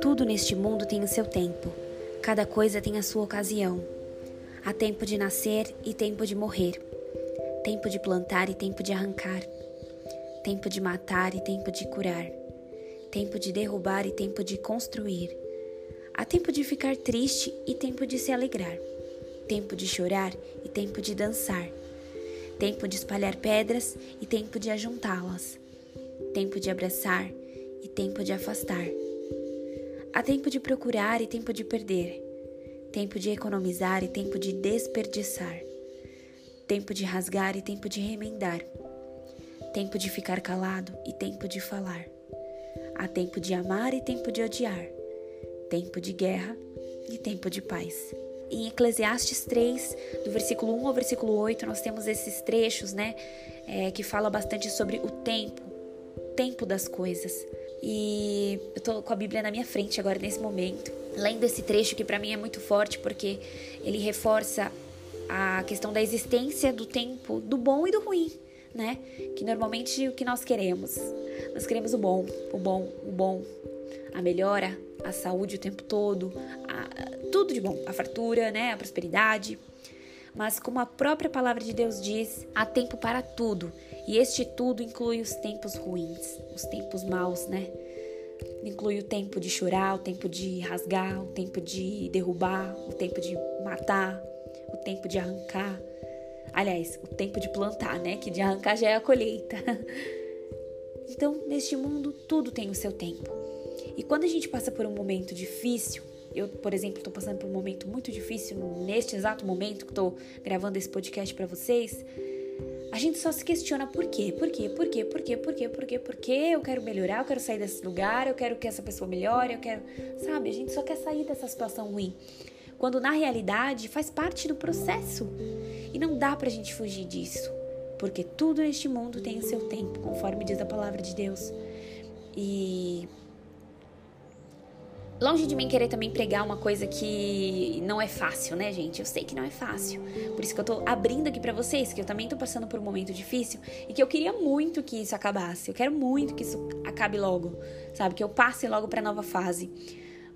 Tudo neste mundo tem o seu tempo, cada coisa tem a sua ocasião. Há tempo de nascer e tempo de morrer, tempo de plantar e tempo de arrancar, tempo de matar e tempo de curar, tempo de derrubar e tempo de construir. Há tempo de ficar triste e tempo de se alegrar, tempo de chorar e tempo de dançar, tempo de espalhar pedras e tempo de ajuntá-las, tempo de abraçar e tempo de afastar Há tempo de procurar e tempo de perder, tempo de economizar e tempo de desperdiçar, tempo de rasgar e tempo de remendar, tempo de ficar calado e tempo de falar. Há tempo de amar e tempo de odiar, tempo de guerra e tempo de paz. Em Eclesiastes 3, do versículo 1 ao versículo 8, nós temos esses trechos, né, é, que fala bastante sobre o tempo, tempo das coisas. E eu tô com a Bíblia na minha frente agora nesse momento, lendo esse trecho que para mim é muito forte porque ele reforça a questão da existência do tempo, do bom e do ruim, né? Que normalmente o que nós queremos, nós queremos o bom, o bom, o bom, a melhora, a saúde o tempo todo, a, tudo de bom, a fartura, né? A prosperidade. Mas como a própria palavra de Deus diz, há tempo para tudo e este tudo inclui os tempos ruins, os tempos maus, né? Inclui o tempo de chorar, o tempo de rasgar, o tempo de derrubar, o tempo de matar, o tempo de arrancar. Aliás, o tempo de plantar, né? Que de arrancar já é a colheita. Então, neste mundo, tudo tem o seu tempo. E quando a gente passa por um momento difícil, eu, por exemplo, estou passando por um momento muito difícil neste exato momento que estou gravando esse podcast para vocês a gente só se questiona por quê, por quê, por quê, por quê, por quê, por quê, por quê, eu quero melhorar, eu quero sair desse lugar, eu quero que essa pessoa melhore, eu quero, sabe? A gente só quer sair dessa situação ruim. Quando na realidade faz parte do processo. E não dá pra gente fugir disso. Porque tudo neste mundo tem o seu tempo, conforme diz a palavra de Deus. E Longe de mim querer também pregar uma coisa que não é fácil, né, gente? Eu sei que não é fácil. Por isso que eu tô abrindo aqui para vocês, que eu também tô passando por um momento difícil e que eu queria muito que isso acabasse. Eu quero muito que isso acabe logo, sabe? Que eu passe logo para nova fase.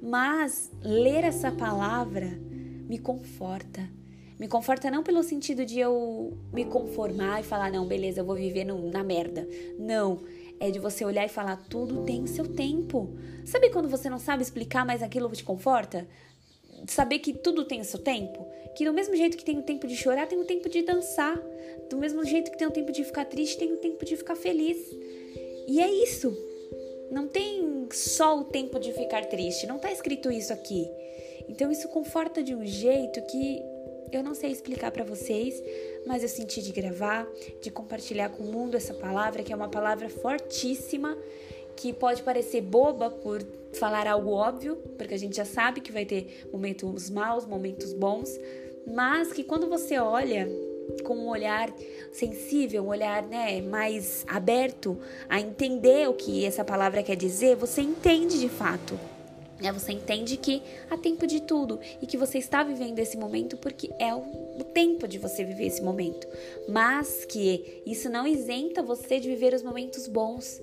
Mas ler essa palavra me conforta. Me conforta não pelo sentido de eu me conformar e falar, não, beleza, eu vou viver no, na merda. Não é de você olhar e falar: tudo tem seu tempo. Sabe quando você não sabe explicar, mas aquilo te conforta? Saber que tudo tem seu tempo? Que do mesmo jeito que tem o tempo de chorar, tem o tempo de dançar. Do mesmo jeito que tem o tempo de ficar triste, tem o tempo de ficar feliz. E é isso. Não tem só o tempo de ficar triste. Não está escrito isso aqui. Então isso conforta de um jeito que eu não sei explicar para vocês, mas eu senti de gravar, de compartilhar com o mundo essa palavra, que é uma palavra fortíssima, que pode parecer boba por falar algo óbvio, porque a gente já sabe que vai ter momentos maus, momentos bons, mas que quando você olha com um olhar sensível, um olhar né, mais aberto a entender o que essa palavra quer dizer, você entende de fato. Né? Você entende que há tempo de tudo e que você está vivendo esse momento porque é o, o tempo de você viver esse momento. Mas que isso não isenta você de viver os momentos bons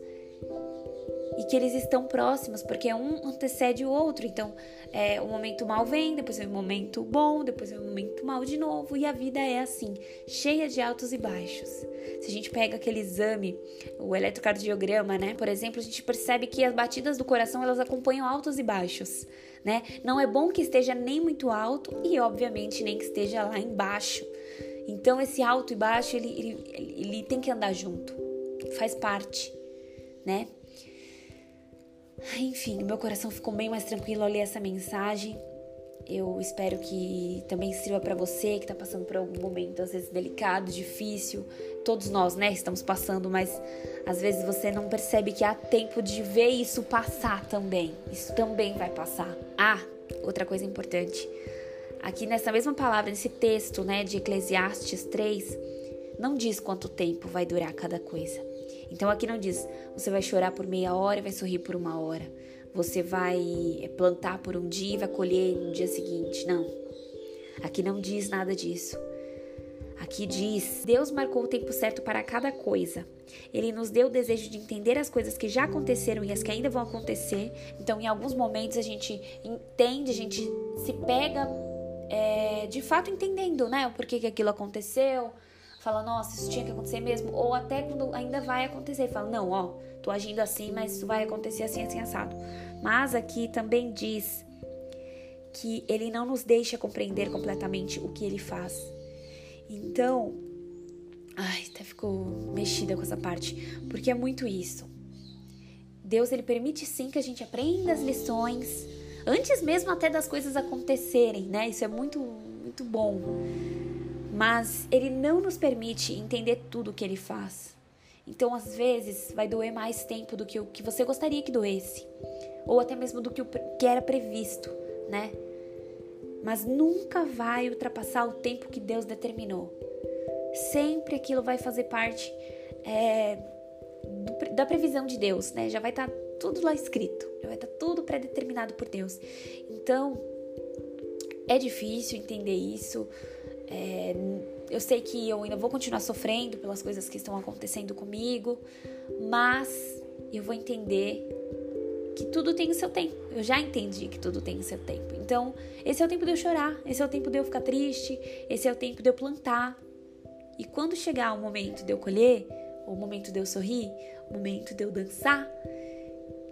e que eles estão próximos, porque um antecede o outro. Então, é, o momento mal vem, depois vem o momento bom, depois vem o momento mal de novo, e a vida é assim, cheia de altos e baixos. Se a gente pega aquele exame, o eletrocardiograma, né? Por exemplo, a gente percebe que as batidas do coração elas acompanham altos e baixos, né? Não é bom que esteja nem muito alto e, obviamente, nem que esteja lá embaixo. Então, esse alto e baixo ele, ele, ele tem que andar junto, faz parte, né? Enfim, meu coração ficou bem mais tranquilo ao ler essa mensagem. Eu espero que também sirva para você que está passando por algum momento, às vezes delicado, difícil. Todos nós, né, estamos passando, mas às vezes você não percebe que há tempo de ver isso passar também. Isso também vai passar. Ah, outra coisa importante. Aqui nessa mesma palavra, nesse texto, né, de Eclesiastes 3, não diz quanto tempo vai durar cada coisa. Então aqui não diz você vai chorar por meia hora e vai sorrir por uma hora. Você vai eh, plantar por um dia e vai colher no dia seguinte. Não. Aqui não diz nada disso. Aqui diz: Deus marcou o tempo certo para cada coisa. Ele nos deu o desejo de entender as coisas que já aconteceram e as que ainda vão acontecer. Então, em alguns momentos, a gente entende, a gente se pega é, de fato entendendo, né? O porquê que aquilo aconteceu. Fala, nossa, isso tinha que acontecer mesmo. Ou até quando ainda vai acontecer. Fala, não, ó, tô agindo assim, mas isso vai acontecer assim, assim, assado. Mas aqui também diz que ele não nos deixa compreender completamente o que ele faz. Então, ai, até ficou mexida com essa parte, porque é muito isso. Deus ele permite sim que a gente aprenda as lições antes mesmo até das coisas acontecerem, né? Isso é muito muito bom. Mas ele não nos permite entender tudo o que ele faz. Então, às vezes, vai doer mais tempo do que o que você gostaria que doesse, ou até mesmo do que o que era previsto, né? mas nunca vai ultrapassar o tempo que Deus determinou. Sempre aquilo vai fazer parte é, do, da previsão de Deus, né? Já vai estar tá tudo lá escrito, já vai estar tá tudo pré-determinado por Deus. Então, é difícil entender isso. É, eu sei que eu ainda vou continuar sofrendo pelas coisas que estão acontecendo comigo, mas eu vou entender que tudo tem o seu tempo. Eu já entendi que tudo tem o seu tempo. Então, esse é o tempo de eu chorar, esse é o tempo de eu ficar triste, esse é o tempo de eu plantar. E quando chegar o momento de eu colher, o momento de eu sorrir, o momento de eu dançar,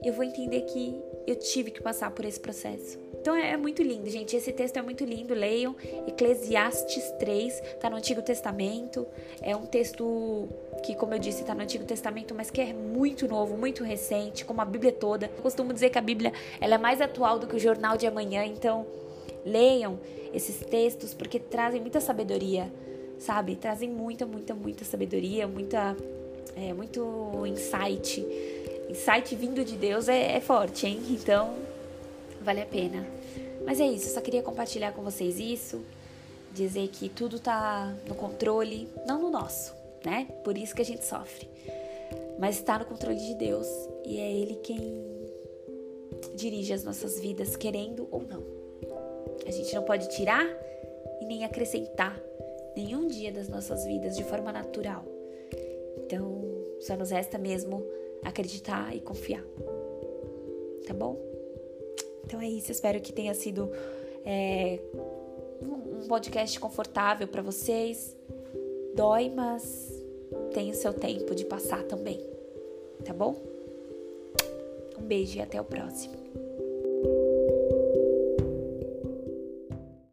eu vou entender que eu tive que passar por esse processo. Então é, é, muito lindo, gente. Esse texto é muito lindo. Leiam Eclesiastes 3, tá no Antigo Testamento. É um texto que, como eu disse, tá no Antigo Testamento, mas que é muito novo, muito recente, como a Bíblia toda. Eu costumo dizer que a Bíblia ela é mais atual do que o jornal de amanhã, então leiam esses textos porque trazem muita sabedoria, sabe? Trazem muita, muita, muita sabedoria, muita, é, muito insight. Insight vindo de Deus é, é forte, hein? Então vale a pena. Mas é isso, só queria compartilhar com vocês isso, dizer que tudo tá no controle, não no nosso, né? Por isso que a gente sofre. Mas está no controle de Deus e é Ele quem dirige as nossas vidas, querendo ou não. A gente não pode tirar e nem acrescentar nenhum dia das nossas vidas de forma natural. Então, só nos resta mesmo acreditar e confiar. Tá bom? Então é isso, espero que tenha sido é, um podcast confortável para vocês. Dói, mas tem o seu tempo de passar também. Tá bom? Um beijo e até o próximo.